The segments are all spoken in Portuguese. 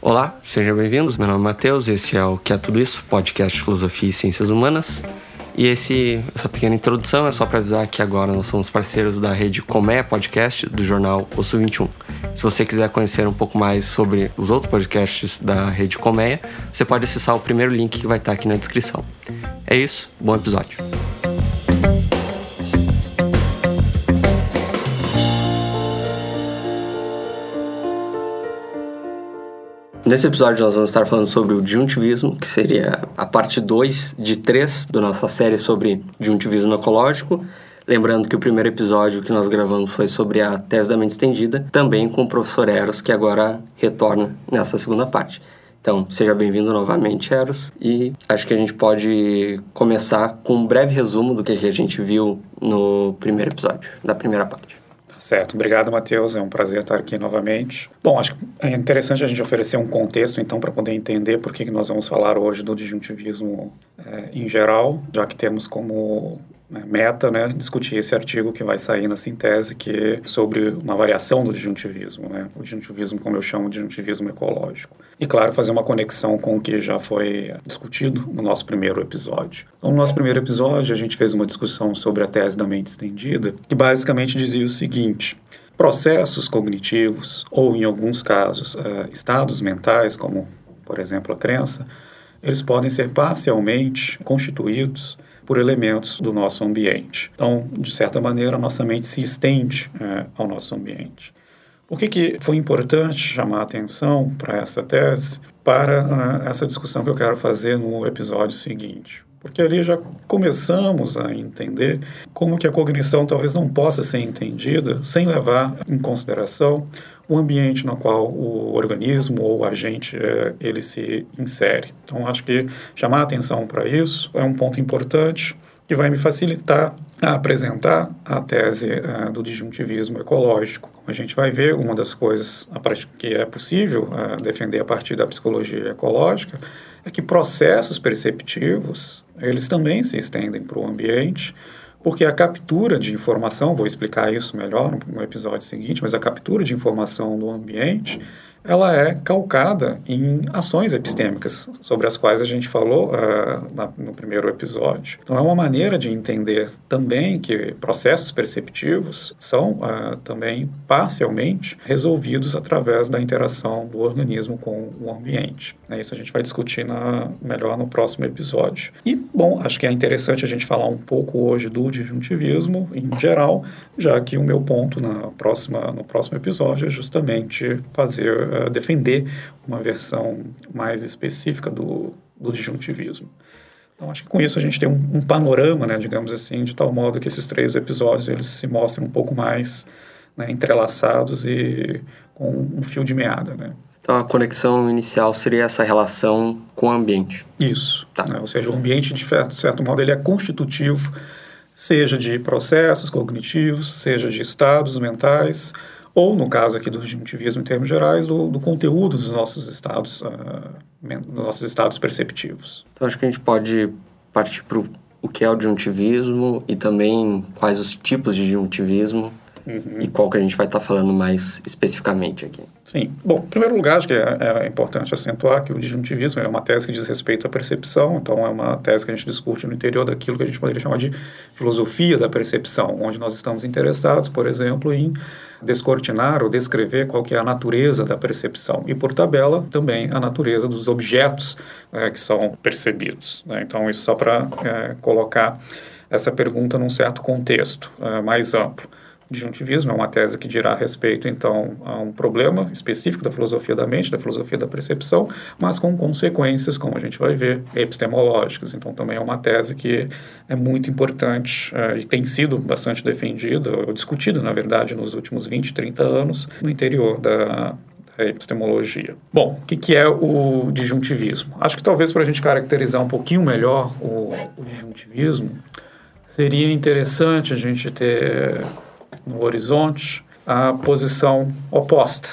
Olá, sejam bem-vindos. Meu nome é Matheus, esse é o Que é Tudo Isso, podcast de Filosofia e Ciências Humanas. E esse, essa pequena introdução é só para avisar que agora nós somos parceiros da rede Comé Podcast do jornal Osso 21. Se você quiser conhecer um pouco mais sobre os outros podcasts da rede Colmeia, você pode acessar o primeiro link que vai estar aqui na descrição. É isso, bom episódio. Nesse episódio nós vamos estar falando sobre o disjuntivismo, que seria a parte 2 de 3 da nossa série sobre disjuntivismo ecológico. Lembrando que o primeiro episódio que nós gravamos foi sobre a tese da mente estendida, também com o professor Eros, que agora retorna nessa segunda parte. Então, seja bem-vindo novamente, Eros. E acho que a gente pode começar com um breve resumo do que a gente viu no primeiro episódio, da primeira parte. Certo, obrigado, Matheus. É um prazer estar aqui novamente. Bom, acho que é interessante a gente oferecer um contexto, então, para poder entender por que nós vamos falar hoje do disjuntivismo é, em geral, já que temos como meta, né, discutir esse artigo que vai sair na Sintese, que é sobre uma variação do disjuntivismo, né, o disjuntivismo, como eu chamo de disjuntivismo ecológico. E, claro, fazer uma conexão com o que já foi discutido no nosso primeiro episódio. Então, no nosso primeiro episódio, a gente fez uma discussão sobre a tese da mente estendida, que basicamente dizia o seguinte: processos cognitivos, ou em alguns casos, uh, estados mentais, como, por exemplo, a crença, eles podem ser parcialmente constituídos por elementos do nosso ambiente. Então, de certa maneira, a nossa mente se estende é, ao nosso ambiente. Por que, que foi importante chamar a atenção para essa tese, para uh, essa discussão que eu quero fazer no episódio seguinte? Porque ali já começamos a entender como que a cognição talvez não possa ser entendida sem levar em consideração o ambiente no qual o organismo ou o agente é, ele se insere. Então, acho que chamar atenção para isso é um ponto importante que vai me facilitar a apresentar a tese uh, do disjuntivismo ecológico. A gente vai ver, uma das coisas que é possível uh, defender a partir da psicologia ecológica é que processos perceptivos eles também se estendem para o ambiente porque a captura de informação, vou explicar isso melhor no episódio seguinte, mas a captura de informação do ambiente ela é calcada em ações epistêmicas, sobre as quais a gente falou uh, na, no primeiro episódio. Então, é uma maneira de entender também que processos perceptivos são uh, também parcialmente resolvidos através da interação do organismo com o ambiente. É isso a gente vai discutir na, melhor no próximo episódio. E, bom, acho que é interessante a gente falar um pouco hoje do disjuntivismo em geral, já que o meu ponto na próxima, no próximo episódio é justamente fazer uh, defender uma versão mais específica do, do disjuntivismo. Então, acho que com isso a gente tem um, um, panorama, né, digamos assim, de tal modo que esses três episódios eles se mostram um pouco mais né, entrelaçados e com um fio de meada, né. Então, a conexão inicial seria essa relação com o ambiente. Isso. Tá. Né, ou seja, o ambiente, de certo, de certo modo, ele é constitutivo, seja de processos cognitivos, seja de estados mentais, ou, no caso aqui do disjuntivismo em termos gerais, do, do conteúdo dos nossos estados, uh, dos nossos estados perceptivos. Então, acho que a gente pode partir para o que é o disjuntivismo e também quais os tipos de disjuntivismo Uhum. E qual que a gente vai estar tá falando mais especificamente aqui? Sim. Bom, em primeiro lugar, acho que é, é, importante acentuar que o disjuntivismo é uma tese que diz respeito à percepção, então é uma tese que a gente discute no interior daquilo que a gente poderia chamar de filosofia da percepção, onde nós estamos interessados, por exemplo, em descortinar ou descrever qual que é a natureza da percepção e, por tabela, também a natureza dos objetos é, que são percebidos. Né? Então, isso só para é, colocar essa pergunta num certo contexto é, mais amplo disjuntivismo é uma tese que dirá respeito, então, a um problema específico da filosofia da mente, da filosofia da percepção, mas com consequências, como a gente vai ver, epistemológicas. Então, também é uma tese que é muito importante uh, e tem sido bastante defendida, ou discutida, na verdade, nos últimos 20, 30 anos, no interior da, epistemologia. Bom, o que, que, é o disjuntivismo? Acho que talvez para a gente caracterizar um pouquinho melhor o, o disjuntivismo, seria interessante a gente ter no horizonte a posição oposta.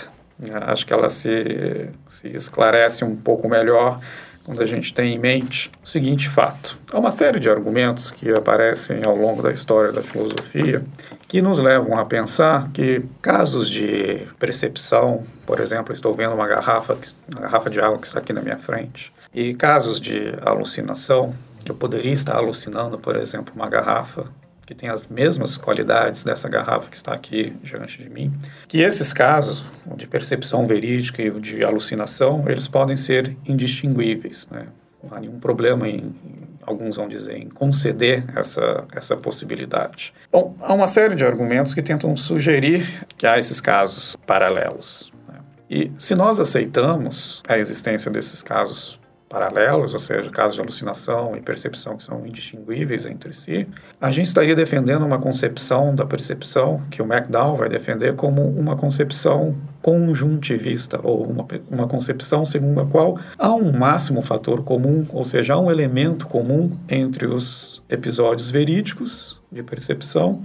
Acho que ela se, se esclarece um pouco melhor quando a gente tem em mente o seguinte fato. Há uma série de argumentos que aparecem ao longo da história da filosofia que nos levam a pensar que casos de percepção, por exemplo, estou vendo uma garrafa, uma garrafa de água que está aqui na minha frente, e casos de alucinação, eu poderia estar alucinando, por exemplo, uma garrafa que tem as mesmas qualidades dessa garrafa que está aqui diante de mim, que esses casos, de percepção verídica e de alucinação, eles podem ser indistinguíveis. Né? Não há nenhum problema em, alguns vão dizer, em conceder essa, essa possibilidade. Bom, há uma série de argumentos que tentam sugerir que há esses casos paralelos. Né? E se nós aceitamos a existência desses casos paralelos, ou seja, casos de alucinação e percepção que são indistinguíveis entre si, a gente estaria defendendo uma concepção da percepção que o McDowell vai defender como uma concepção conjuntivista, ou uma, uma concepção segundo a qual há um máximo fator comum, ou seja, há um elemento comum entre os episódios verídicos de percepção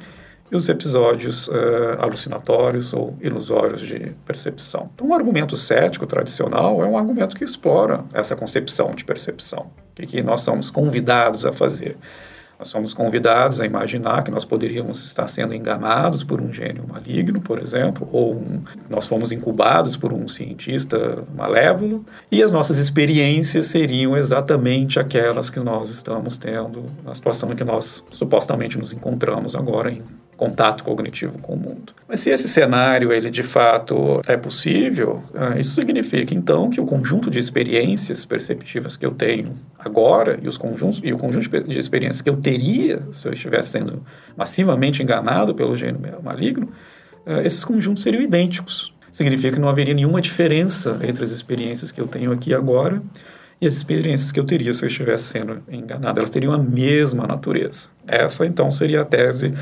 e os episódios uh, alucinatórios ou ilusórios de percepção. Então, um argumento cético tradicional é um argumento que explora essa concepção de percepção, que, que nós somos convidados a fazer. Nós somos convidados a imaginar que nós poderíamos estar sendo enganados por um gênio maligno, por exemplo, ou um, nós fomos incubados por um cientista malévolo, e as nossas experiências seriam exatamente aquelas que nós estamos tendo na situação em que nós supostamente nos encontramos agora em contato cognitivo com o mundo. Mas se esse cenário ele de fato é possível, ah, isso significa então que o conjunto de experiências perceptivas que eu tenho agora e os conjuntos e o conjunto de experiências que eu teria se eu estivesse sendo massivamente enganado pelo gênio maligno, ah, esses conjuntos seriam idênticos. Significa que não haveria nenhuma diferença entre as experiências que eu tenho aqui agora e as experiências que eu teria se eu estivesse sendo enganado. Elas teriam a mesma natureza. Essa, então, seria a tese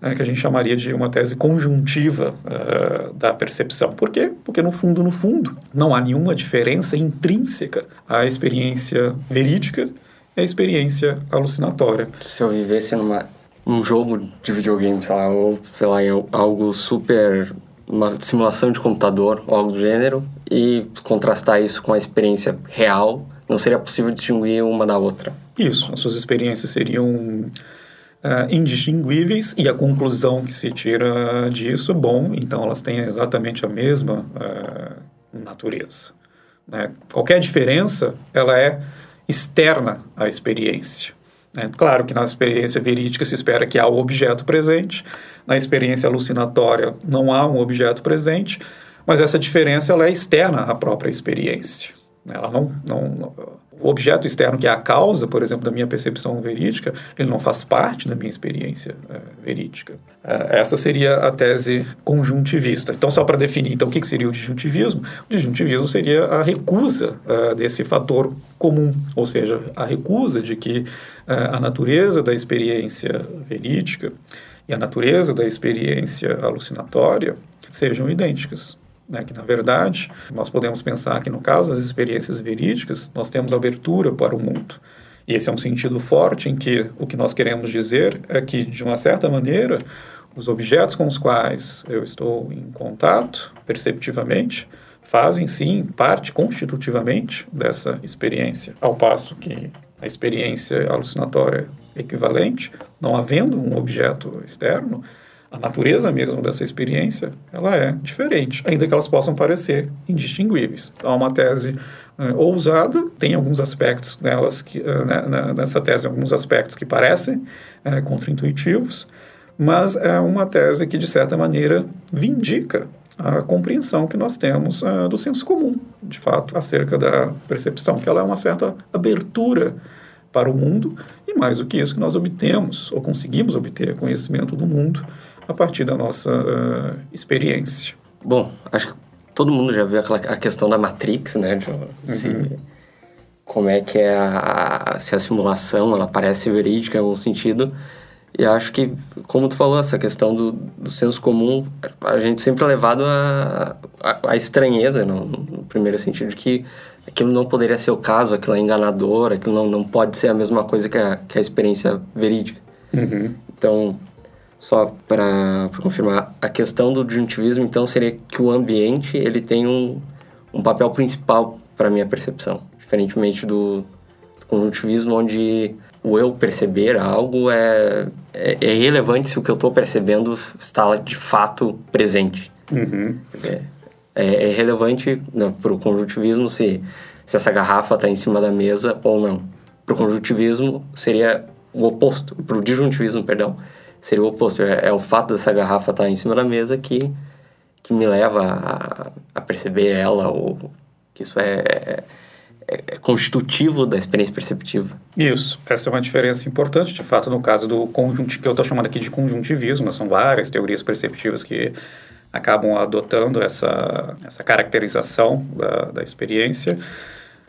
né, que a gente chamaria de uma tese conjuntiva uh, da percepção. Por quê? Porque, no fundo, no fundo, não há nenhuma diferença intrínseca à experiência verídica e à experiência alucinatória. Se eu vivesse numa, num jogo de videogame, sei lá, ou, sei lá, em algo super uma simulação de computador ou algo do gênero e contrastar isso com a experiência real, não seria possível distinguir uma da outra. Isso, as suas experiências seriam uh, indistinguíveis e a conclusão que se tira disso, bom, então elas têm exatamente a mesma uh, natureza. Né? Qualquer diferença, ela é externa à experiência. Né? Claro que na experiência verídica se espera que há o objeto presente, na experiência alucinatória não há um objeto presente, mas essa diferença ela é externa à própria experiência. Ela não, não, o objeto externo que é a causa, por exemplo, da minha percepção verídica, ele não faz parte da minha experiência é, verídica. É, essa seria a tese conjuntivista. Então, só para definir, então, o que, que seria o disjuntivismo? O disjuntivismo seria a recusa é, desse fator comum, ou seja, a recusa de que a natureza da experiência verídica e a natureza da experiência alucinatória sejam idênticas. Né, que, na verdade, nós podemos pensar que, no caso das experiências verídicas, nós temos abertura para o mundo. E esse é um sentido forte em que o que nós queremos dizer é que, de uma certa maneira, os objetos com os quais eu estou em contato, perceptivamente, fazem sim parte constitutivamente dessa experiência, ao passo que a experiência alucinatória equivalente, não havendo um objeto externo, a natureza mesmo dessa experiência ela é diferente, ainda que elas possam parecer indistinguíveis. Então, é uma tese uh, ousada, tem alguns aspectos nelas que, uh, nessa tese, alguns aspectos que parecem uh, contraintuitivos, mas é uma tese que, de certa maneira, vindica a compreensão que nós temos uh, do senso comum, de fato, acerca da percepção, que ela é uma certa abertura para o mundo e mais do que isso que nós obtemos ou conseguimos obter conhecimento do mundo a partir da nossa uh, experiência. Bom, acho que todo mundo já viu aquela, a questão da Matrix, né? De, uhum. como é que é a, se a simulação ela parece verídica em algum sentido. E acho que, como tu falou, essa questão do, do senso comum, a gente sempre é levado a, a, a estranheza, no, no, primeiro sentido, de que aquilo não poderia ser o caso, aquilo é enganador, aquilo não, não pode ser a mesma coisa que a, que a experiência verídica. Uhum. Então, só para confirmar, a questão do disjuntivismo, então, seria que o ambiente ele tem um, um papel principal para minha percepção. Diferentemente do, do conjuntivismo, onde o eu perceber algo é, é, é irrelevante se o que eu estou percebendo está de fato presente. Uhum. É, é, relevante né, para o conjuntivismo se, se essa garrafa está em cima da mesa ou não. Para o conjuntivismo seria o oposto. Para o disjuntivismo, perdão, seria o oposto. É, é, o fato dessa garrafa estar tá em cima da mesa que, que me leva a, a perceber ela ou que isso é, é, é constitutivo da experiência perceptiva. Isso, essa é uma diferença importante, de fato, no caso do conjunto que eu estou chamando aqui de conjuntivismo, são várias teorias perceptivas que acabam adotando essa, essa caracterização da, da experiência.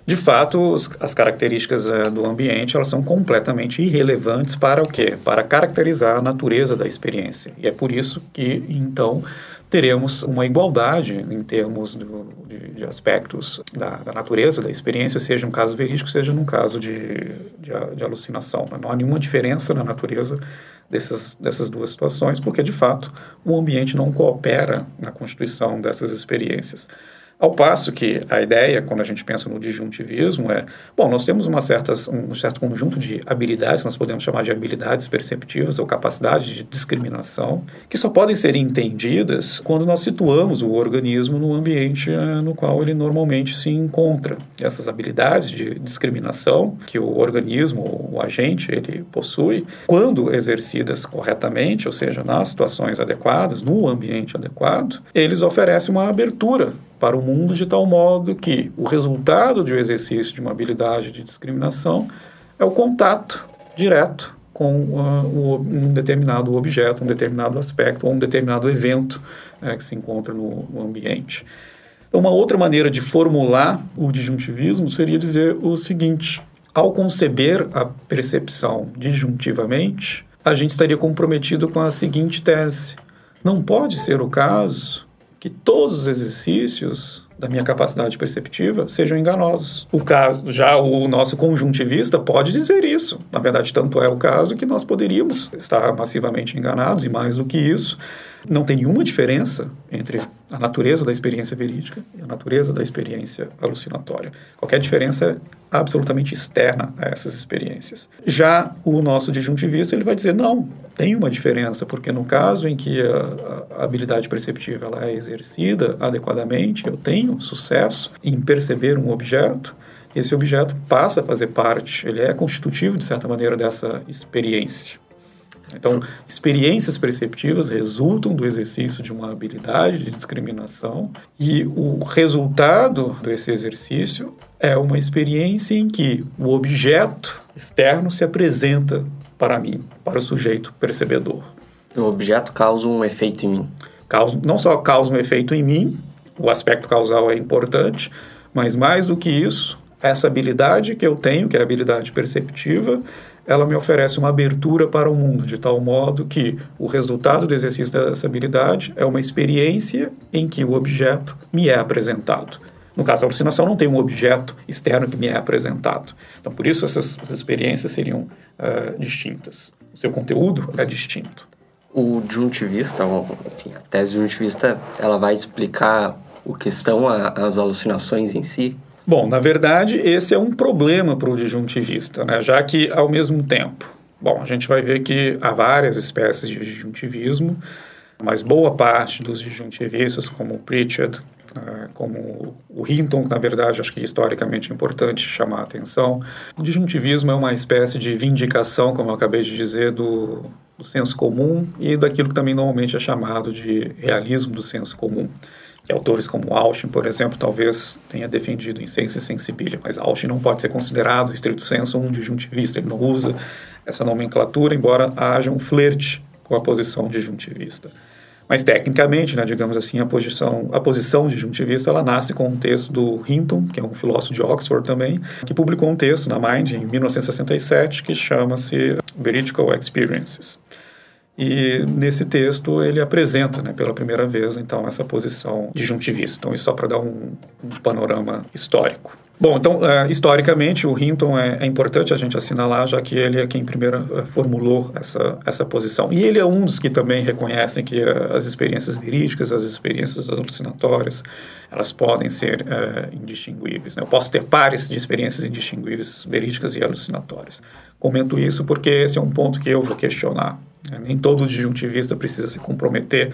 De fato, as características é, do ambiente elas são completamente irrelevantes para o quê? Para caracterizar a natureza da experiência. E é por isso que, então, teremos uma igualdade em termos do, de, de, aspectos da, da, natureza da experiência, seja um caso verídico, seja num caso de, de, de alucinação. Né? Não há nenhuma diferença na natureza dessas, dessas duas situações, porque, de fato, o ambiente não coopera na constituição dessas experiências. Ao passo que a ideia, quando a gente pensa no disjuntivismo, é, bom, nós temos uma certas, um certo conjunto de habilidades, nós podemos chamar de habilidades perceptivas ou capacidades de discriminação, que só podem ser entendidas quando nós situamos o organismo no ambiente eh, no qual ele normalmente se encontra. Essas habilidades de discriminação que o organismo, o agente, ele possui, quando exercidas corretamente, ou seja, nas situações adequadas, no ambiente adequado, eles oferecem uma abertura para o mundo de tal modo que o resultado de um exercício de uma habilidade de discriminação é o contato direto com uh, um determinado objeto, um determinado aspecto ou um determinado evento uh, que se encontra no, no ambiente. Então, uma outra maneira de formular o disjuntivismo seria dizer o seguinte: ao conceber a percepção disjuntivamente, a gente estaria comprometido com a seguinte tese: não pode ser o caso que todos os exercícios da minha capacidade perceptiva sejam enganosos. O caso, já o nosso conjuntivista pode dizer isso. Na verdade, tanto é o caso que nós poderíamos estar massivamente enganados e mais do que isso, não tem nenhuma diferença entre a natureza da experiência verídica e a natureza da experiência alucinatória. Qualquer diferença é absolutamente externa a essas experiências. Já o nosso disjuntivista ele vai dizer não, tem uma diferença, porque no caso em que a, a habilidade perceptiva ela é exercida adequadamente, eu tenho sucesso em perceber um objeto, esse objeto passa a fazer parte, ele é constitutivo de certa maneira dessa experiência. Então, experiências perceptivas resultam do exercício de uma habilidade de discriminação e o resultado desse exercício é uma experiência em que o objeto externo se apresenta para mim, para o sujeito percebedor. O objeto causa um efeito em mim. Causa, não só causa um efeito em mim, o aspecto causal é importante, mas mais do que isso, essa habilidade que eu tenho, que é a habilidade perceptiva, ela me oferece uma abertura para o mundo, de tal modo que o resultado do exercício dessa habilidade é uma experiência em que o objeto me é apresentado. No caso da alucinação, não tem um objeto externo que me é apresentado. Então, por isso, essas, essas experiências seriam uh, distintas. O seu conteúdo é distinto. O juntivista, enfim, a tese juntivista, ela vai explicar o que são a, as alucinações em si? Bom, na verdade, esse é um problema para o disjuntivista, né? já que, ao mesmo tempo, bom, a gente vai ver que há várias espécies de disjuntivismo, mas boa parte dos disjuntivistas, como o Pritchard, uh, como o Hinton, na verdade, acho que historicamente é importante chamar a atenção, o disjuntivismo é uma espécie de vindicação, como eu acabei de dizer, do, do senso comum e daquilo que também normalmente é chamado de realismo do senso comum que autores como Austin, por exemplo, talvez tenha defendido em Ciência e Sensibilia, mas Austin não pode ser considerado, estrito senso, um disjuntivista, ele não usa essa nomenclatura, embora haja um flerte com a posição disjuntivista. Mas tecnicamente, né, digamos assim, a posição, a posição disjuntivista ela nasce com um texto do Hinton, que é um filósofo de Oxford também, que publicou um texto na Mind em 1967 que chama-se Veridical Experiences. E nesse texto ele apresenta, né, pela primeira vez, então, essa posição disjuntivista. Então, isso só para dar um, um panorama histórico. Bom, então, uh, historicamente, o Hinton é, é, importante a gente assinalar, já que ele é quem primeiro uh, formulou essa, essa posição. E ele é um dos que também reconhecem que uh, as experiências verídicas, as experiências alucinatórias, elas podem ser indistinguíveis. Né? Eu posso ter pares de experiências indistinguíveis, verídicas e alucinatórias. Comento isso porque esse é um ponto que eu vou questionar. Né? Nem todo disjuntivista precisa se comprometer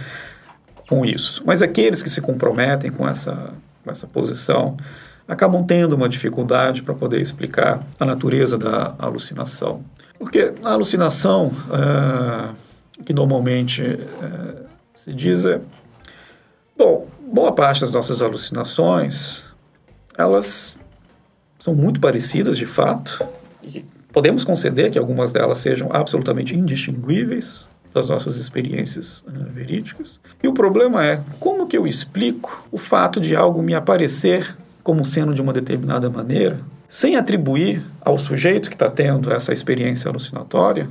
com isso. Mas aqueles que se comprometem com essa, com essa posição acabam tendo uma dificuldade para poder explicar a natureza da alucinação. Porque a alucinação, é, que normalmente é, se diz é. Bom, boa parte das nossas alucinações, elas são muito parecidas de fato, e podemos conceder que algumas delas sejam absolutamente indistinguíveis das nossas experiências uh, verídicas. E o problema é como que eu explico o fato de algo me aparecer como sendo de uma determinada maneira, sem atribuir ao sujeito que está tendo essa experiência alucinatória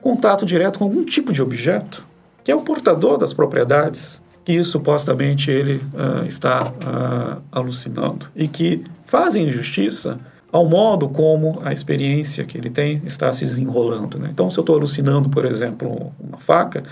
contato direto com algum tipo de objeto, que é o portador das propriedades que supostamente ele uh, está uh, alucinando e que fazem injustiça ao modo como a experiência que ele tem está se desenrolando. Né? Então, se eu estou alucinando, por exemplo, uma faca,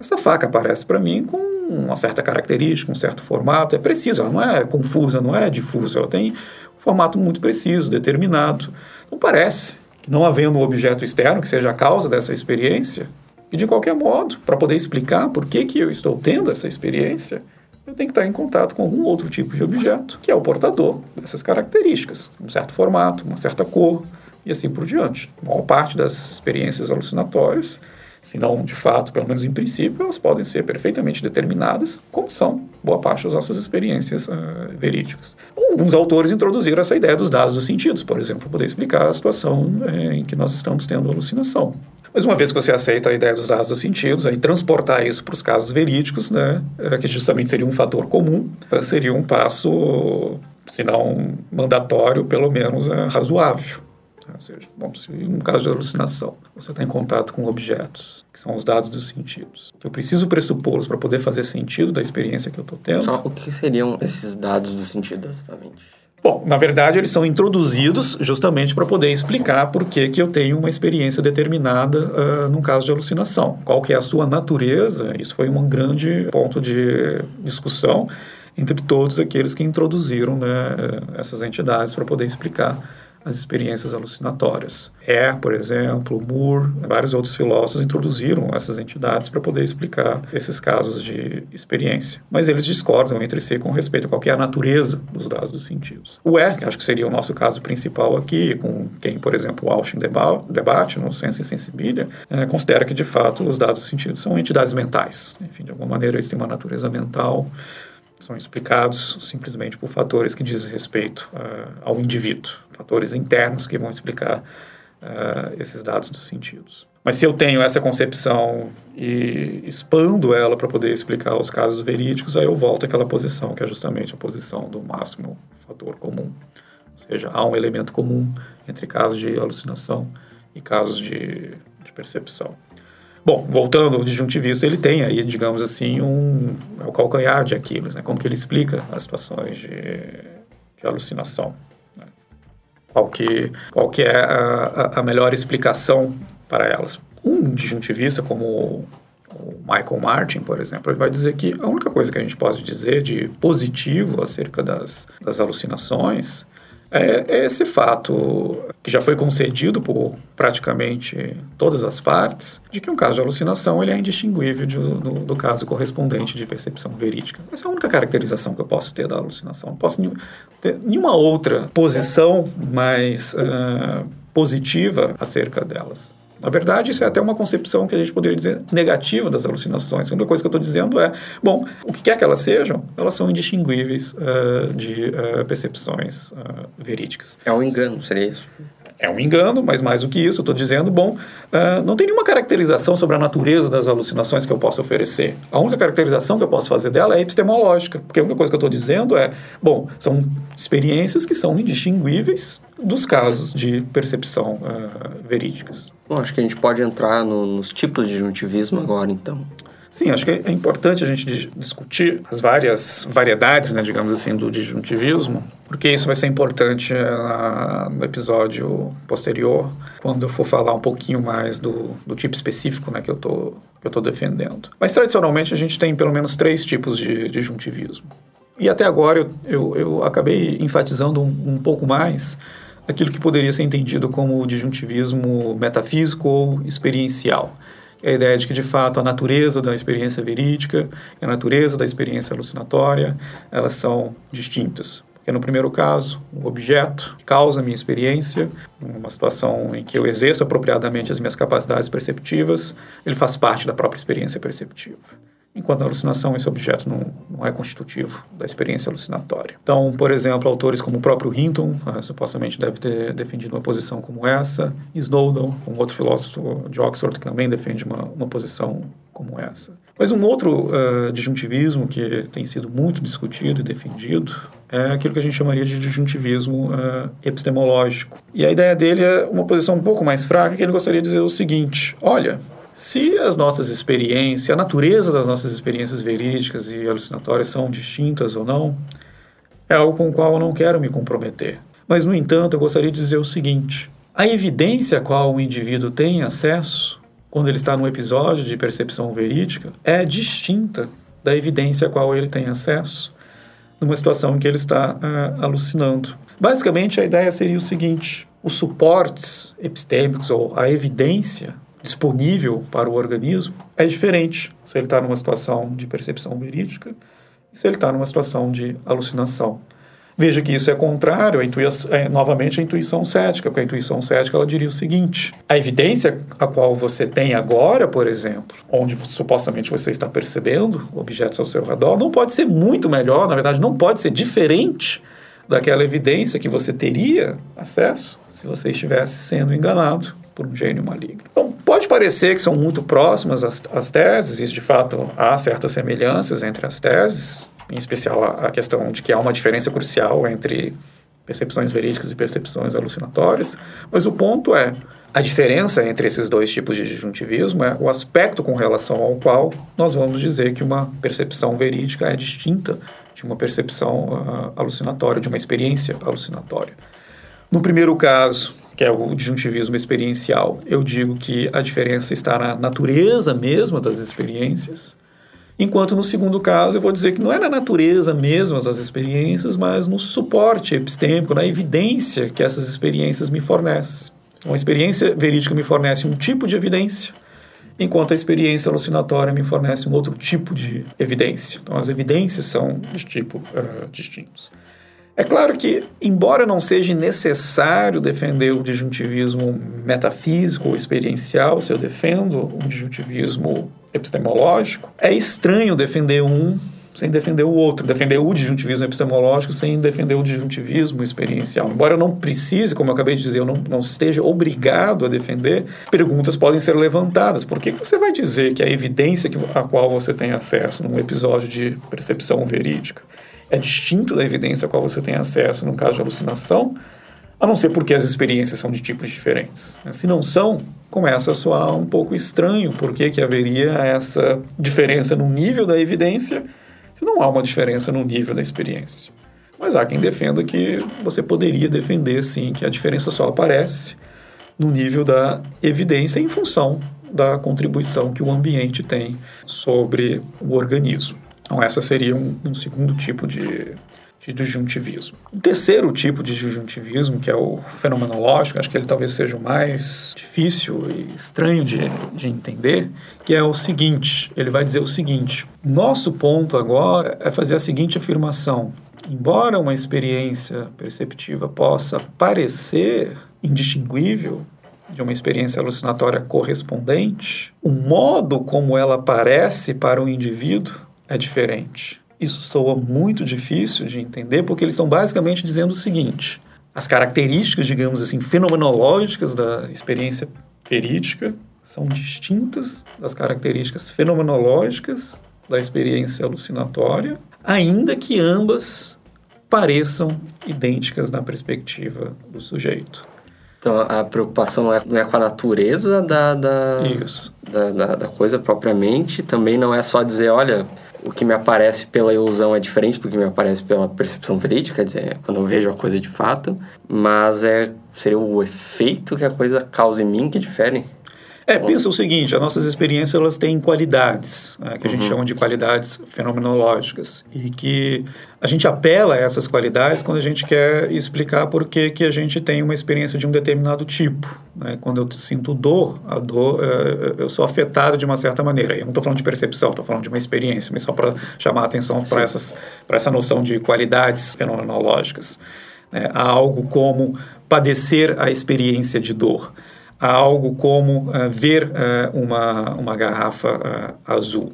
essa faca aparece para mim com uma certa característica, um certo formato, é precisa, ela não é confusa, não é difusa, ela tem um formato muito preciso, determinado. Então parece que não havendo um objeto externo que seja a causa dessa experiência, e de qualquer modo, para poder explicar por que, que eu estou tendo essa experiência, eu tenho que estar em contato com algum outro tipo de objeto, que é o portador dessas características, um certo formato, uma certa cor e assim por diante. A maior parte das experiências alucinatórias se não de fato, pelo menos em princípio, elas podem ser perfeitamente determinadas, como são boa parte das nossas experiências uh, verídicas. Alguns autores introduziram essa ideia dos dados dos sentidos, por exemplo, para poder explicar a situação eh, em que nós estamos tendo alucinação. Mas uma vez que você aceita a ideia dos dados dos sentidos, aí transportar isso para os casos verídicos, né, eh, que justamente seria um fator comum, seria um passo, se não mandatório, pelo menos razoável. Ou seja, bom, se no caso de alucinação, você está em contato com objetos, que são os dados dos sentidos, eu preciso pressupô-los para poder fazer sentido da experiência que eu estou tendo. Só o que seriam esses dados do sentido exatamente? Bom, na verdade, eles são introduzidos justamente para poder explicar por que, que eu tenho uma experiência determinada uh, num caso de alucinação. Qual que é a sua natureza? Isso foi um grande ponto de discussão entre todos aqueles que introduziram né, essas entidades para poder explicar as experiências alucinatórias. É, por exemplo, Moore, vários outros filósofos introduziram essas entidades para poder explicar esses casos de experiência. Mas eles discordam entre si com respeito a qual é a natureza dos dados dos sentidos. O E, que acho que seria o nosso caso principal aqui, com quem, por exemplo, Austin debate no Sense e Sensibilia, é, considera que, de fato, os dados dos sentidos são entidades mentais. Enfim, de alguma maneira, eles têm uma natureza mental são explicados simplesmente por fatores que dizem respeito uh, ao indivíduo, fatores internos que vão explicar uh, esses dados dos sentidos. Mas se eu tenho essa concepção e expando ela para poder explicar os casos verídicos, aí eu volto àquela posição que é justamente a posição do máximo fator comum. Ou seja, há um elemento comum entre casos de alucinação e casos de, de percepção. Bom, voltando ao disjuntivista, ele tem aí, digamos assim, um é o calcanhar de Aquiles, né? Como que ele explica as situações de, de alucinação? Né? Qual que qual que é a, a melhor explicação para elas? Um disjuntivista como o Michael Martin, por exemplo, ele vai dizer que a única coisa que a gente pode dizer de positivo acerca das, das alucinações é, é esse fato que já foi concedido por praticamente todas as partes, de que um caso de alucinação ele é indistinguível de, do, do, caso correspondente de percepção verídica. Essa é a única caracterização que eu posso ter da alucinação. Não posso ter nenhuma outra posição mais uh, positiva acerca delas. Na verdade, isso é até uma concepção que a gente poderia dizer negativa das alucinações. A única coisa que eu estou dizendo é, bom, o que quer que elas sejam, elas são indistinguíveis uh, de uh, percepções uh, verídicas. É um engano, seria isso? É um engano, mas mais do que isso, eu estou dizendo, bom, uh, não tem nenhuma caracterização sobre a natureza das alucinações que eu possa oferecer. A única caracterização que eu posso fazer dela é epistemológica, porque a única coisa que eu estou dizendo é, bom, são experiências que são indistinguíveis dos casos de percepção uh, verídicas. Bom, acho que a gente pode entrar no, nos tipos de juntivismo agora, então. Sim, acho que é importante a gente discutir as várias variedades, né, digamos assim, do disjuntivismo, porque isso vai ser importante uh, no episódio posterior, quando eu for falar um pouquinho mais do, do tipo específico né, que eu estou defendendo. Mas, tradicionalmente, a gente tem pelo menos três tipos de disjuntivismo. E até agora eu, eu, eu acabei enfatizando um, um pouco mais aquilo que poderia ser entendido como disjuntivismo metafísico ou experiencial a ideia de que, de fato, a natureza da experiência verídica e a natureza da experiência alucinatória, elas são distintas. Porque no primeiro caso, o objeto que causa a minha experiência, numa situação em que eu exerço apropriadamente as minhas capacidades perceptivas, ele faz parte da própria experiência perceptiva enquanto na alucinação esse objeto não, não é constitutivo da experiência alucinatória. Então, por exemplo, autores como o próprio Hinton, uh, supostamente deve ter defendido uma posição como essa, Snowden, um outro filósofo de Oxford, que também defende uma, uma posição como essa. Mas um outro uh, disjuntivismo que tem sido muito discutido e defendido é aquilo que a gente chamaria de disjuntivismo uh, epistemológico. E a ideia dele é uma posição um pouco mais fraca, que ele gostaria de dizer o seguinte: olha, se as nossas experiências, a natureza das nossas experiências verídicas e alucinatórias são distintas ou não, é algo com o qual eu não quero me comprometer. Mas, no entanto, eu gostaria de dizer o seguinte: a evidência a qual o indivíduo tem acesso quando ele está num episódio de percepção verídica é distinta da evidência a qual ele tem acesso numa situação em que ele está uh, alucinando. Basicamente, a ideia seria o seguinte: os suportes epistêmicos ou a evidência disponível para o organismo é diferente se ele está numa situação de percepção verídica e se ele está numa situação de alucinação. Veja que isso é contrário, a intuição, é, novamente, a intuição cética, porque a intuição cética ela diria o seguinte: a evidência a qual você tem agora, por exemplo, onde supostamente você está percebendo objetos ao seu redor, não pode ser muito melhor, na verdade, não pode ser diferente daquela evidência que você teria acesso se você estivesse sendo enganado por um gênio maligno. Então, pode parecer que são muito próximas as, as teses, e de fato há certas semelhanças entre as teses, em especial a, a questão de que há uma diferença crucial entre percepções verídicas e percepções alucinatórias, mas o ponto é, a diferença entre esses dois tipos de disjuntivismo é o aspecto com relação ao qual nós vamos dizer que uma percepção verídica é distinta de uma percepção uh, alucinatória, de uma experiência alucinatória. No primeiro caso, que é o disjuntivismo experiencial, eu digo que a diferença está na natureza mesma das experiências, enquanto no segundo caso eu vou dizer que não é na natureza mesma das experiências, mas no suporte epistêmico, na evidência que essas experiências me fornecem. Uma experiência verídica me fornece um tipo de evidência, enquanto a experiência alucinatória me fornece um outro tipo de evidência. Então, as evidências são de tipo uh, distintos. É claro que, embora não seja necessário defender o disjuntivismo metafísico ou experiencial, se eu defendo um disjuntivismo epistemológico, é estranho defender um sem defender o outro, defender o disjuntivismo epistemológico sem defender o disjuntivismo experiencial. Embora eu não precise, como eu acabei de dizer, eu não, não esteja obrigado a defender, perguntas podem ser levantadas. Por que você vai dizer que a evidência a qual você tem acesso num episódio de percepção verídica é distinto da evidência a qual você tem acesso no caso de alucinação, a não ser porque as experiências são de tipos diferentes. Se não são, começa a soar um pouco estranho por que, que haveria essa diferença no nível da evidência se não há uma diferença no nível da experiência. Mas há quem defenda que você poderia defender, sim, que a diferença só aparece no nível da evidência em função da contribuição que o ambiente tem sobre o organismo. Então, essa seria um, um segundo tipo de, de disjuntivismo. O terceiro tipo de disjuntivismo, que é o fenomenológico, acho que ele talvez seja o mais difícil e estranho de, de entender, que é o seguinte: ele vai dizer o seguinte. Nosso ponto agora é fazer a seguinte afirmação. Embora uma experiência perceptiva possa parecer indistinguível de uma experiência alucinatória correspondente, o modo como ela aparece para o indivíduo é diferente. Isso soa muito difícil de entender porque eles estão basicamente dizendo o seguinte: as características, digamos assim, fenomenológicas da experiência verídica são distintas das características fenomenológicas da experiência alucinatória, ainda que ambas pareçam idênticas na perspectiva do sujeito. Então a preocupação não é, não é com a natureza da, da, da, da, da coisa propriamente, também não é só dizer, olha, o que me aparece pela ilusão é diferente do que me aparece pela percepção verídica, quer dizer, quando eu vejo a coisa de fato, mas é seria o efeito que a coisa causa em mim que difere. É, pensa o seguinte, as nossas experiências elas têm qualidades, né, que a gente chama de qualidades fenomenológicas, e que a gente apela a essas qualidades quando a gente quer explicar por que, que a gente tem uma experiência de um determinado tipo. Né? Quando eu sinto dor, a dor, é, eu sou afetado de uma certa maneira. Eu não estou falando de percepção, estou falando de uma experiência, mas só para chamar a atenção para essa noção de qualidades fenomenológicas. Né? Há algo como padecer a experiência de dor a algo como uh, ver uh, uma, uma garrafa uh, azul.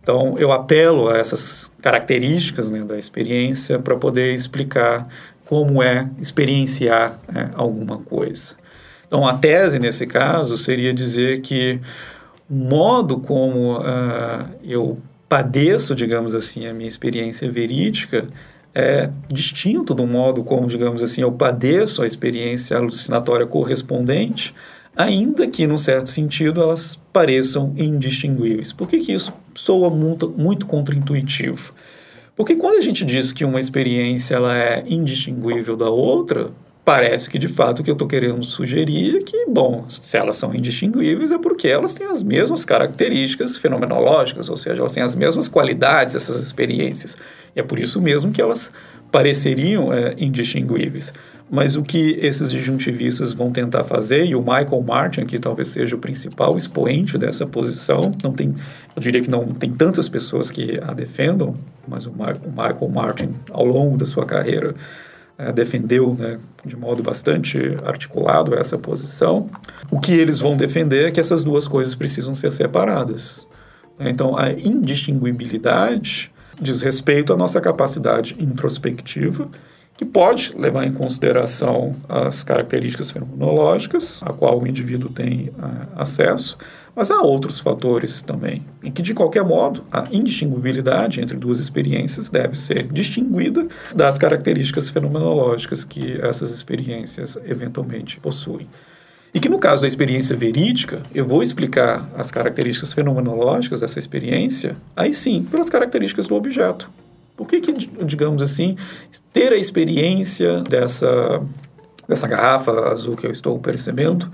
Então, eu apelo a essas características né, da experiência para poder explicar como é experienciar alguma coisa. Então, a tese, nesse caso, seria dizer que o modo como eu padeço, digamos assim, a minha experiência verídica é distinto do modo como, digamos assim, eu padeço a experiência alucinatória correspondente ainda que, num certo sentido, elas pareçam indistinguíveis. Por que, que isso soa muito, muito contraintuitivo? Porque quando a gente diz que uma experiência ela é indistinguível da outra, parece que de fato o que eu estou querendo sugerir é que, bom, se elas são indistinguíveis é porque elas têm as mesmas características fenomenológicas, ou seja, elas têm as mesmas qualidades, essas experiências. E é por isso mesmo que elas pareceriam é, indistinguíveis. Mas o que esses disjuntivistas vão tentar fazer, e o Michael Martin aqui talvez seja o principal expoente dessa posição, não tem, eu diria que não tem tantas pessoas que a defendam, mas o, Mar, o Michael Martin, ao longo da sua carreira, é, defendeu né, de modo bastante articulado essa posição. O que eles vão defender é que essas duas coisas precisam ser separadas. Então, a indistinguibilidade diz respeito à nossa capacidade introspectiva que pode levar em consideração as características fenomenológicas a qual o indivíduo tem uh, acesso, mas há outros fatores também, em que, de qualquer modo, a indistinguibilidade entre duas experiências deve ser distinguida das características fenomenológicas que essas experiências eventualmente possuem. E que, no caso da experiência verídica, eu vou explicar as características fenomenológicas dessa experiência, aí sim, pelas características do objeto. Por que, que, digamos assim, ter a experiência dessa, dessa garrafa azul que eu estou percebendo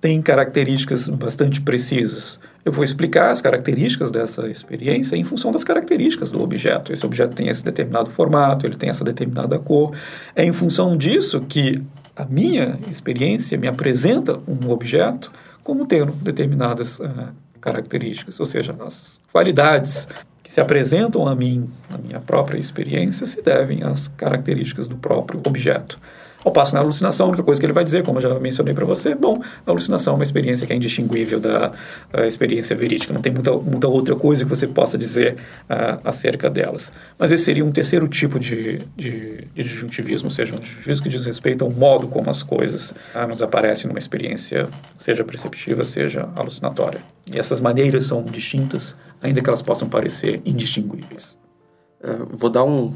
tem características bastante precisas? Eu vou explicar as características dessa experiência em função das características do objeto. Esse objeto tem esse determinado formato, ele tem essa determinada cor. É em função disso que a minha experiência me apresenta um objeto como tendo determinadas uh, características, ou seja, as qualidades que se apresentam a mim, na minha própria experiência, se devem às características do próprio objeto. Ao passo na alucinação, a única coisa que ele vai dizer, como eu já mencionei para você, bom, a alucinação é uma experiência que é indistinguível da experiência verídica, não tem muita, muita outra coisa que você possa dizer uh, acerca delas. Mas esse seria um terceiro tipo de, de, de disjuntivismo, ou seja, um disjuntivismo que diz respeito ao modo como as coisas uh, nos aparecem numa experiência, seja perceptiva, seja alucinatória. E essas maneiras são distintas, ainda que elas possam parecer indistinguíveis. Uh, vou dar um,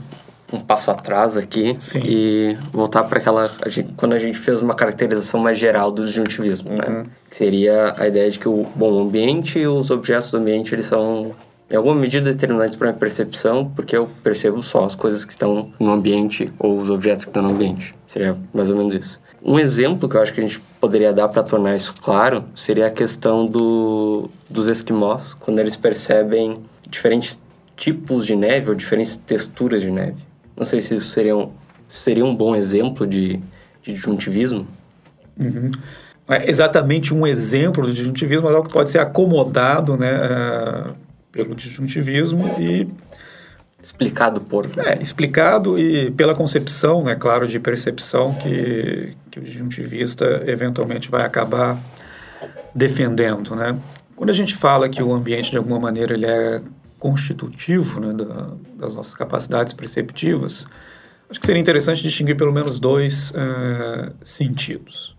um passo atrás aqui Sim. e voltar para aquela a gente, quando a gente fez uma caracterização mais geral do disjuntivismo, né? Uhum. né? Seria a ideia de que o bom ambiente e os objetos do ambiente eles são em alguma medida determinantes para a minha percepção, porque eu percebo só as coisas que estão no ambiente ou os objetos que estão no ambiente. Seria mais ou menos isso. Um exemplo que eu acho que a gente poderia dar para tornar isso claro seria a questão do, dos esquimós, quando eles percebem diferentes tipos de neve ou diferentes texturas de neve. Não sei se isso seria um, seria um bom exemplo de, de disjuntivismo. Uhum. É exatamente um exemplo de disjuntivismo, mas é algo que pode ser acomodado né, uh, pelo disjuntivismo e explicado por é explicado e pela concepção né claro de percepção que, que o disjuntivista eventualmente vai acabar defendendo né quando a gente fala que o ambiente de alguma maneira ele é constitutivo né, da, das nossas capacidades perceptivas, acho que seria interessante distinguir pelo menos dois uh, sentidos.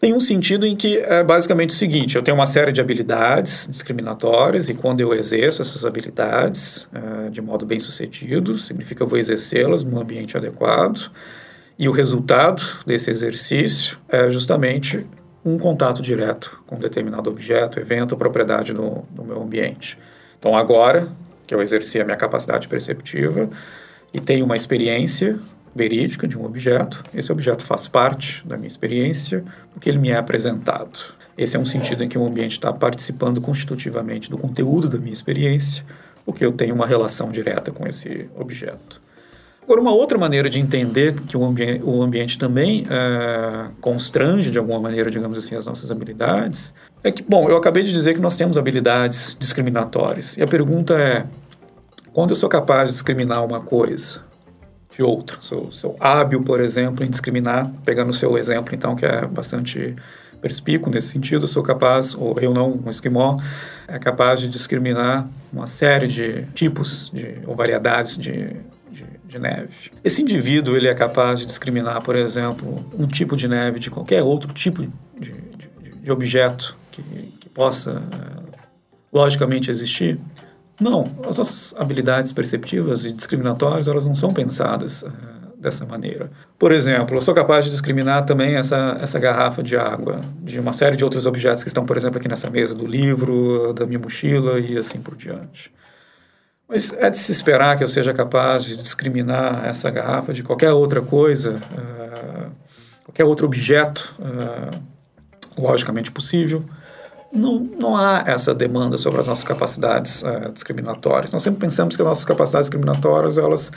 Tem um sentido em que é basicamente o seguinte: eu tenho uma série de habilidades discriminatórias e quando eu exerço essas habilidades uh, de modo bem sucedido, significa que eu vou exercê-las num ambiente adequado. E o resultado desse exercício é justamente um contato direto com um determinado objeto, evento ou propriedade no, no meu ambiente. Então, agora que eu exerci a minha capacidade perceptiva e tenho uma experiência verídica de um objeto, esse objeto faz parte da minha experiência porque ele me é apresentado. Esse é um sentido em que o ambiente está participando constitutivamente do conteúdo da minha experiência, porque eu tenho uma relação direta com esse objeto. Agora, uma outra maneira de entender que o, ambi o ambiente também é, constrange, de alguma maneira, digamos assim, as nossas habilidades, é que, bom, eu acabei de dizer que nós temos habilidades discriminatórias. E a pergunta é, quando eu sou capaz de discriminar uma coisa de outra, sou, sou hábil, por exemplo, em discriminar, pegando o seu exemplo, então, que é bastante perspícuo nesse sentido, sou capaz, ou eu não, um esquimó, é capaz de discriminar uma série de tipos de, ou variedades de de neve. Esse indivíduo ele é capaz de discriminar, por exemplo, um tipo de neve de qualquer outro tipo de, de, de objeto que, que possa uh, logicamente existir? Não, as nossas habilidades perceptivas e discriminatórias elas não são pensadas uh, dessa maneira. Por exemplo, eu sou capaz de discriminar também essa, essa garrafa de água de uma série de outros objetos que estão, por exemplo, aqui nessa mesa do livro, da minha mochila e assim por diante. Mas é de se esperar que eu seja capaz de discriminar essa garrafa de qualquer outra coisa, uh, qualquer outro objeto, uh, logicamente possível. Não, não há essa demanda sobre as nossas capacidades uh, discriminatórias. Nós sempre pensamos que as nossas capacidades discriminatórias elas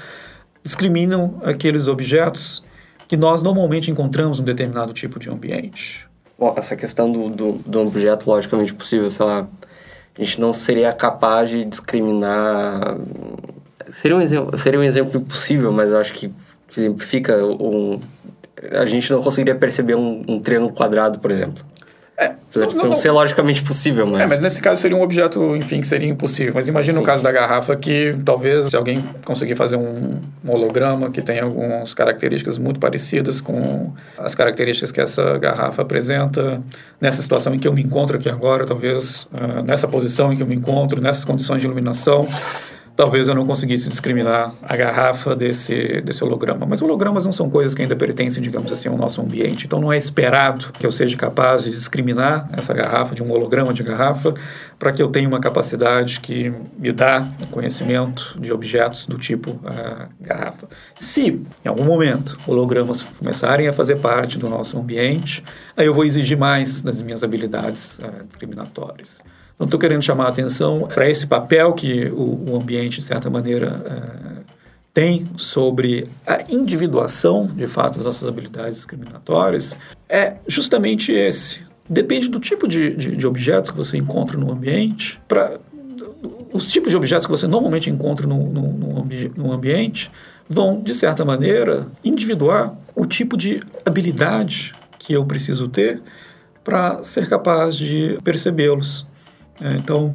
discriminam aqueles objetos que nós normalmente encontramos em um determinado tipo de ambiente. Bom, essa questão do, do, do objeto logicamente possível, sei lá, a gente não seria capaz de discriminar. Seria um exemplo, seria um exemplo impossível, mas eu acho que exemplifica um. A gente não conseguiria perceber um, um triângulo quadrado, por exemplo. É, não, não, não, ser logicamente possível, mas... É, mas nesse caso seria um objeto, enfim, que seria impossível. Mas imagina Sim. o caso da garrafa que talvez se alguém conseguir fazer um, um holograma que tem algumas características muito parecidas com as características que essa garrafa apresenta, nessa situação em que eu me encontro aqui agora, talvez uh, nessa posição em que eu me encontro, nessas condições de iluminação, talvez eu não conseguisse discriminar a garrafa desse, desse holograma. Mas hologramas não são coisas que ainda pertencem, digamos assim, ao nosso ambiente. Então não é esperado que eu seja capaz de discriminar essa garrafa de um holograma de garrafa para que eu tenha uma capacidade que me dá conhecimento de objetos do tipo uh, garrafa. Se, em algum momento, hologramas começarem a fazer parte do nosso ambiente, aí eu vou exigir mais das minhas habilidades uh, discriminatórias. Não estou querendo chamar a atenção para esse papel que o, o ambiente, de certa maneira, é, tem sobre a individuação, de fato, das nossas habilidades discriminatórias, é justamente esse. Depende do tipo de, de, de objetos que você encontra no ambiente, para os tipos de objetos que você normalmente encontra no, no, no, ambi no ambiente vão, de certa maneira, individuar o tipo de habilidade que eu preciso ter para ser capaz de percebê-los. É, então,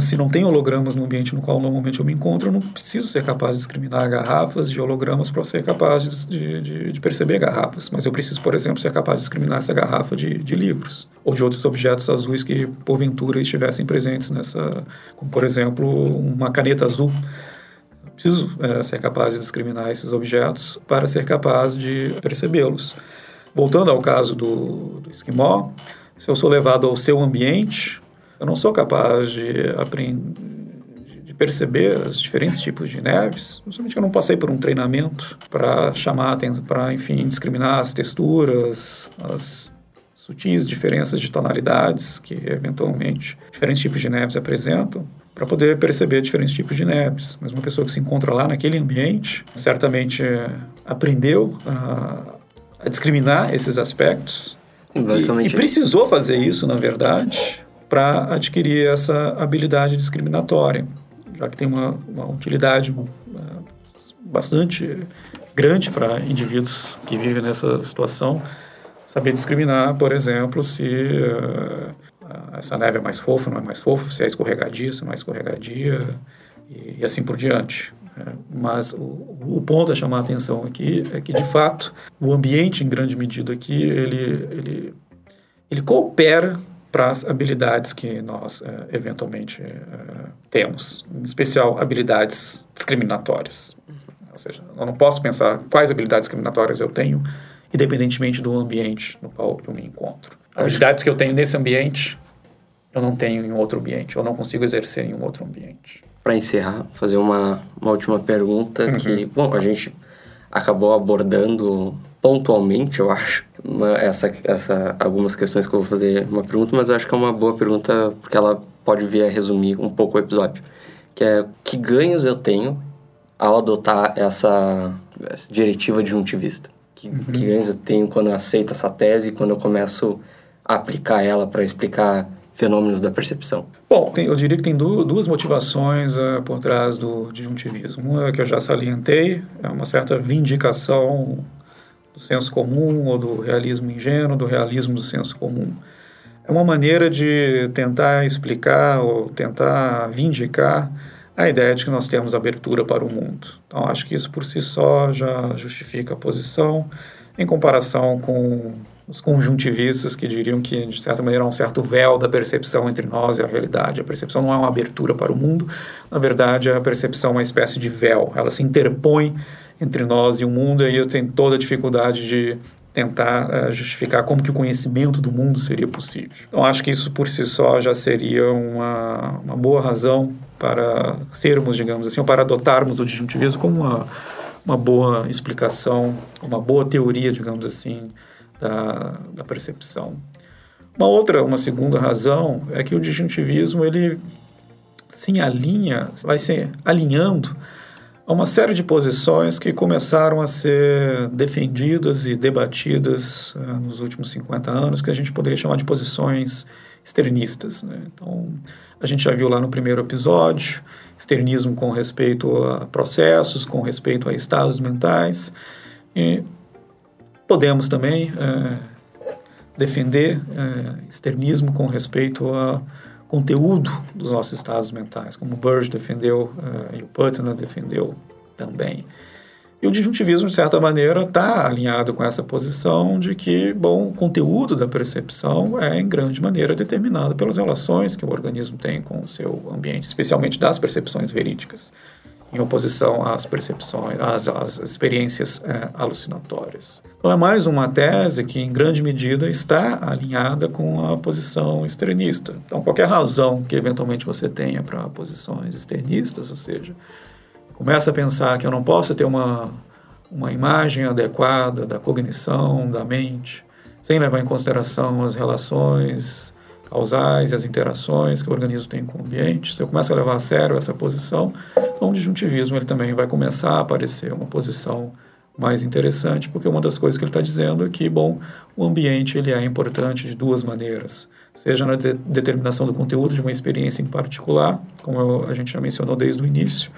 se não tem hologramas no ambiente no qual normalmente eu me encontro, eu não preciso ser capaz de discriminar garrafas de hologramas para ser capaz de, de, de, perceber garrafas. Mas eu preciso, por exemplo, ser capaz de discriminar essa garrafa de, de livros ou de outros objetos azuis que, porventura, estivessem presentes nessa, como, por exemplo, uma caneta azul. Preciso é, ser capaz de discriminar esses objetos para ser capaz de percebê-los. Voltando ao caso do, do esquimó, se eu sou levado ao seu ambiente, eu não sou capaz de aprender de perceber os diferentes tipos de neves, justamente que eu não passei por um treinamento para chamar para enfim discriminar as texturas, as sutis diferenças de tonalidades que eventualmente diferentes tipos de neves apresentam para poder perceber diferentes tipos de neves. Mas uma pessoa que se encontra lá naquele ambiente certamente aprendeu a, a discriminar esses aspectos e, e, precisou fazer isso, na verdade, para adquirir essa habilidade discriminatória, já que tem uma, uma utilidade uh, bastante grande para indivíduos que vivem nessa situação. Saber discriminar, por exemplo, se uh, essa neve é mais fofa, não é mais fofa, se é escorregadia, se não é escorregadia, e, e assim por diante. É, mas o, o, ponto a chamar a atenção aqui é que, de fato, o ambiente, em grande medida aqui, ele, ele, ele coopera para as habilidades que nós uh, eventualmente uh, temos, em especial habilidades discriminatórias. Ou seja, eu não posso pensar quais habilidades discriminatórias eu tenho, independentemente do ambiente no qual eu me encontro. Habilidades que eu tenho nesse ambiente, eu não tenho em outro ambiente, eu não consigo exercer em um outro ambiente. Para encerrar, fazer uma, uma última pergunta uhum. que, bom, a gente acabou abordando pontualmente, eu acho, uma, essa, essa, algumas questões que eu vou fazer uma pergunta, mas eu acho que é uma boa pergunta porque ela pode vir a resumir um pouco o episódio, que é que ganhos eu tenho ao adotar essa, essa diretiva juntivista? Que, uhum. que ganhos eu tenho quando eu aceito essa tese, quando eu começo a aplicar ela para explicar fenômenos da percepção? Bom, tem, eu diria que tem duas motivações uh, por trás do disjuntivismo. Uma é que eu já salientei, é uma certa vindicação do senso comum ou do realismo ingênuo, do realismo do senso comum. É uma maneira de tentar explicar ou tentar vindicar a ideia de que nós temos abertura para o mundo. Então, acho que isso por si só já justifica a posição em comparação com os conjuntivistas que diriam que, de certa maneira, há um certo véu da percepção entre nós e a realidade. A percepção não é uma abertura para o mundo, na verdade, a percepção é uma espécie de véu. Ela se interpõe entre nós e o mundo, e eu tenho toda a dificuldade de tentar uh, justificar como que o conhecimento do mundo seria possível. Então, acho que isso por si só já seria uma, uma boa razão para sermos, digamos assim, ou para adotarmos o disjuntivismo como uma, uma boa explicação, uma boa teoria, digamos assim, da, da percepção. Uma outra, uma segunda razão é que o disjuntivismo ele se alinha, vai se alinhando a uma série de posições que começaram a ser defendidas e debatidas uh, nos últimos 50 anos, que a gente poderia chamar de posições externistas. Né? Então, a gente já viu lá no primeiro episódio, externismo com respeito a processos, com respeito a estados mentais, e Podemos também é, defender é, externismo com respeito a conteúdo dos nossos estados mentais, como Burge defendeu é, e o Putnam defendeu também. E o disjuntivismo, de certa maneira, está alinhado com essa posição de que, bom, o conteúdo da percepção é, em grande maneira, determinado pelas relações que o organismo tem com o seu ambiente, especialmente das percepções verídicas em oposição às percepções, às, às experiências é, alucinatórias. Então é mais uma tese que, em grande medida, está alinhada com a posição externista. Então, qualquer razão que eventualmente você tenha para posições externistas, ou seja, começa a pensar que eu não posso ter uma, uma imagem adequada da cognição, da mente, sem levar em consideração as relações causais as interações que o organismo tem com o ambiente, se eu começo a levar a sério essa posição, então o disjuntivismo ele também vai começar a aparecer uma posição mais interessante, porque uma das coisas que ele está dizendo é que, bom, o ambiente ele é importante de duas maneiras, seja na de determinação do conteúdo de uma experiência em particular, como eu, a gente já mencionou desde o início,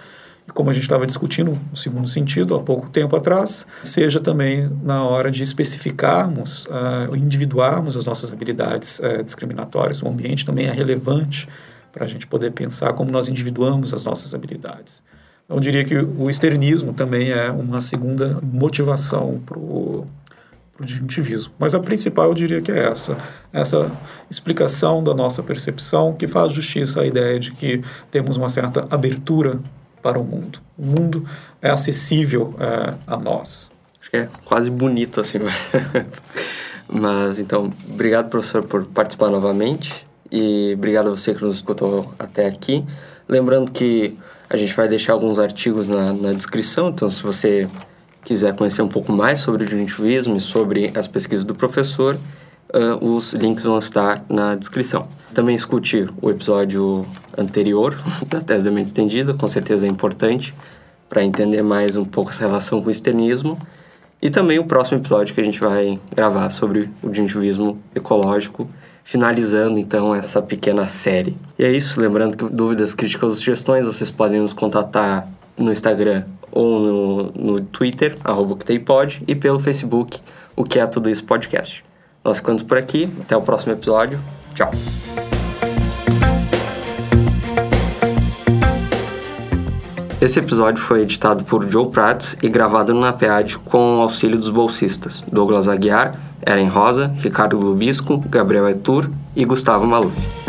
e como a gente estava discutindo no segundo sentido há pouco tempo atrás, seja também na hora de especificarmos, uh, individuarmos as nossas habilidades uh, discriminatórias. O ambiente também é relevante para a gente poder pensar como nós individuamos as nossas habilidades. Eu diria que o externismo também é uma segunda motivação para o disjuntivismo. Mas a principal eu diria que é essa, essa explicação da nossa percepção que faz justiça à ideia de que temos uma certa abertura para o mundo. O mundo é acessível é, a nós. Acho que é quase bonito assim. Mas, mas então, obrigado, professor, por participar novamente. E obrigado a você que nos escutou até aqui. Lembrando que a gente vai deixar alguns artigos na, na descrição, então se você quiser conhecer um pouco mais sobre o juntivismo e sobre as pesquisas do professor, uh, os links vão estar na descrição. Também escute o episódio anterior da tese da mente estendida, com certeza é importante para entender mais um pouco essa relação com o externismo. E também o próximo episódio que a gente vai gravar sobre o juntivismo ecológico, finalizando então essa pequena série. E é isso, lembrando que dúvidas, críticas ou sugestões vocês podem nos contatar no Instagram ou no, no Twitter, arroba e pelo Facebook, o que é tudo isso podcast. Nós ficamos por aqui, até o próximo episódio. Tchau. Esse episódio foi editado por Joe Prats e gravado no NAPEAD com o auxílio dos bolsistas Douglas Aguiar, Eren Rosa, Ricardo Lubisco, Gabriel Etur e Gustavo Maluf.